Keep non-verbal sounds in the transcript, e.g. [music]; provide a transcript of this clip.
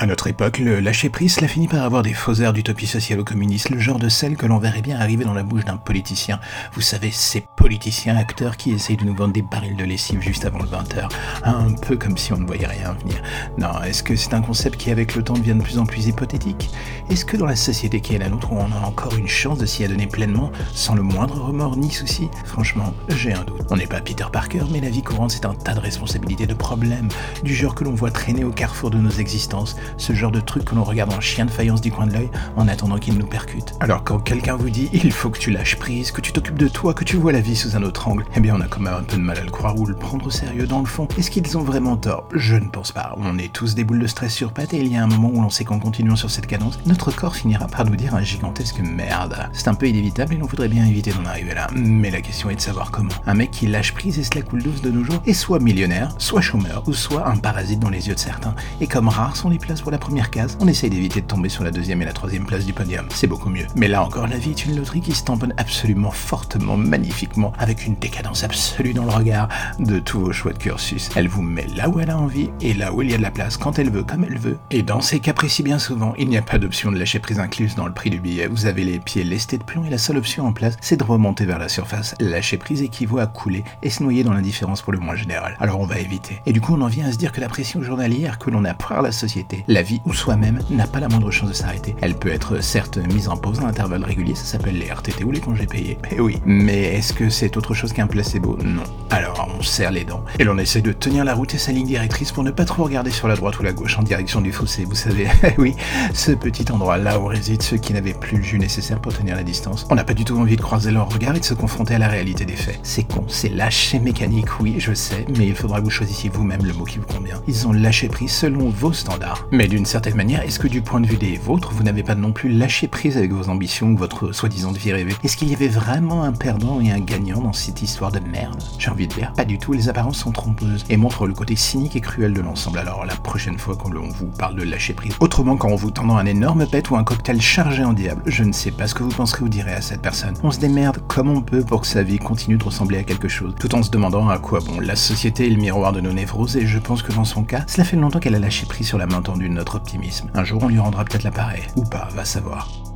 À notre époque, le lâcher-prise, cela finit par avoir des faux airs d'utopie sociale au communiste, le genre de celle que l'on verrait bien arriver dans la bouche d'un politicien. Vous savez, ces politiciens acteurs qui essayent de nous vendre des barils de lessive juste avant le 20h, un peu comme si on ne voyait rien venir. Non, est-ce que c'est un concept qui avec le temps devient de plus en plus hypothétique? Est-ce que dans la société qui est la nôtre, on a encore une chance de s'y adonner pleinement, sans le moindre remords ni souci Franchement, j'ai un doute. On n'est pas Peter Parker, mais la vie courante, c'est un tas de responsabilités, de problèmes, du genre que l'on voit traîner au carrefour de nos existences ce genre de truc que l'on regarde en chien de faïence du coin de l'œil en attendant qu'il nous percute. Alors quand quelqu'un vous dit il faut que tu lâches prise, que tu t'occupes de toi, que tu vois la vie sous un autre angle, eh bien on a quand même un peu de mal à le croire ou le prendre au sérieux dans le fond. Est-ce qu'ils ont vraiment tort? Je ne pense pas. On est tous des boules de stress sur pattes et il y a un moment où l'on sait qu'en continuant sur cette cadence, notre corps finira par nous dire un gigantesque merde. C'est un peu inévitable et l'on voudrait bien éviter d'en arriver là. Mais la question est de savoir comment. Un mec qui lâche prise et se la coule douce de nos jours est soit millionnaire, soit chômeur, ou soit un parasite dans les yeux de certains. Et comme rares sont les places pour la première case, on essaye d'éviter de tomber sur la deuxième et la troisième place du podium. C'est beaucoup mieux. Mais là encore, la vie est une loterie qui se tamponne absolument fortement, magnifiquement, avec une décadence absolue dans le regard de tous vos choix de cursus. Elle vous met là où elle a envie et là où il y a de la place quand elle veut, comme elle veut. Et dans ces cas précis, bien souvent, il n'y a pas d'option de lâcher prise incluse dans le prix du billet. Vous avez les pieds lestés de plomb et la seule option en place, c'est de remonter vers la surface. Lâcher prise équivaut à couler et se noyer dans l'indifférence pour le moins général. Alors on va éviter. Et du coup, on en vient à se dire que la pression journalière que l'on a par la société, la vie ou soi-même n'a pas la moindre chance de s'arrêter. Elle peut être certes mise en pause à intervalles réguliers, ça s'appelle les RTT ou les congés payés. Mais oui, mais est-ce que c'est autre chose qu'un placebo? Non. Alors on serre les dents et l'on essaie de tenir la route et sa ligne directrice pour ne pas trop regarder sur la droite ou la gauche en direction du fossé, vous savez. [laughs] oui, ce petit endroit là où résident ceux qui n'avaient plus le jus nécessaire pour tenir la distance. On n'a pas du tout envie de croiser leur regard et de se confronter à la réalité des faits. C'est con, c'est lâché mécanique, oui, je sais, mais il faudra que vous choisissiez vous-même le mot qui vous convient. Ils ont lâché prise selon vos standards. Mais d'une certaine manière, est-ce que du point de vue des vôtres, vous n'avez pas non plus lâché prise avec vos ambitions ou votre soi-disant vie rêvée? Est-ce qu'il y avait vraiment un perdant et un gagnant dans cette histoire de merde? J'ai envie de dire, pas du tout, les apparences sont trompeuses et montrent le côté cynique et cruel de l'ensemble. Alors la prochaine fois qu'on vous parle de lâcher prise, autrement qu'en vous tendant un énorme pet ou un cocktail chargé en diable, je ne sais pas ce que vous penserez ou direz à cette personne. On se démerde comme on peut pour que sa vie continue de ressembler à quelque chose, tout en se demandant à quoi bon. La société est le miroir de nos névroses et je pense que dans son cas, cela fait longtemps qu'elle a lâché prise sur la main tendue de notre optimisme. Un jour, on lui rendra peut-être l'appareil. Ou pas, va savoir.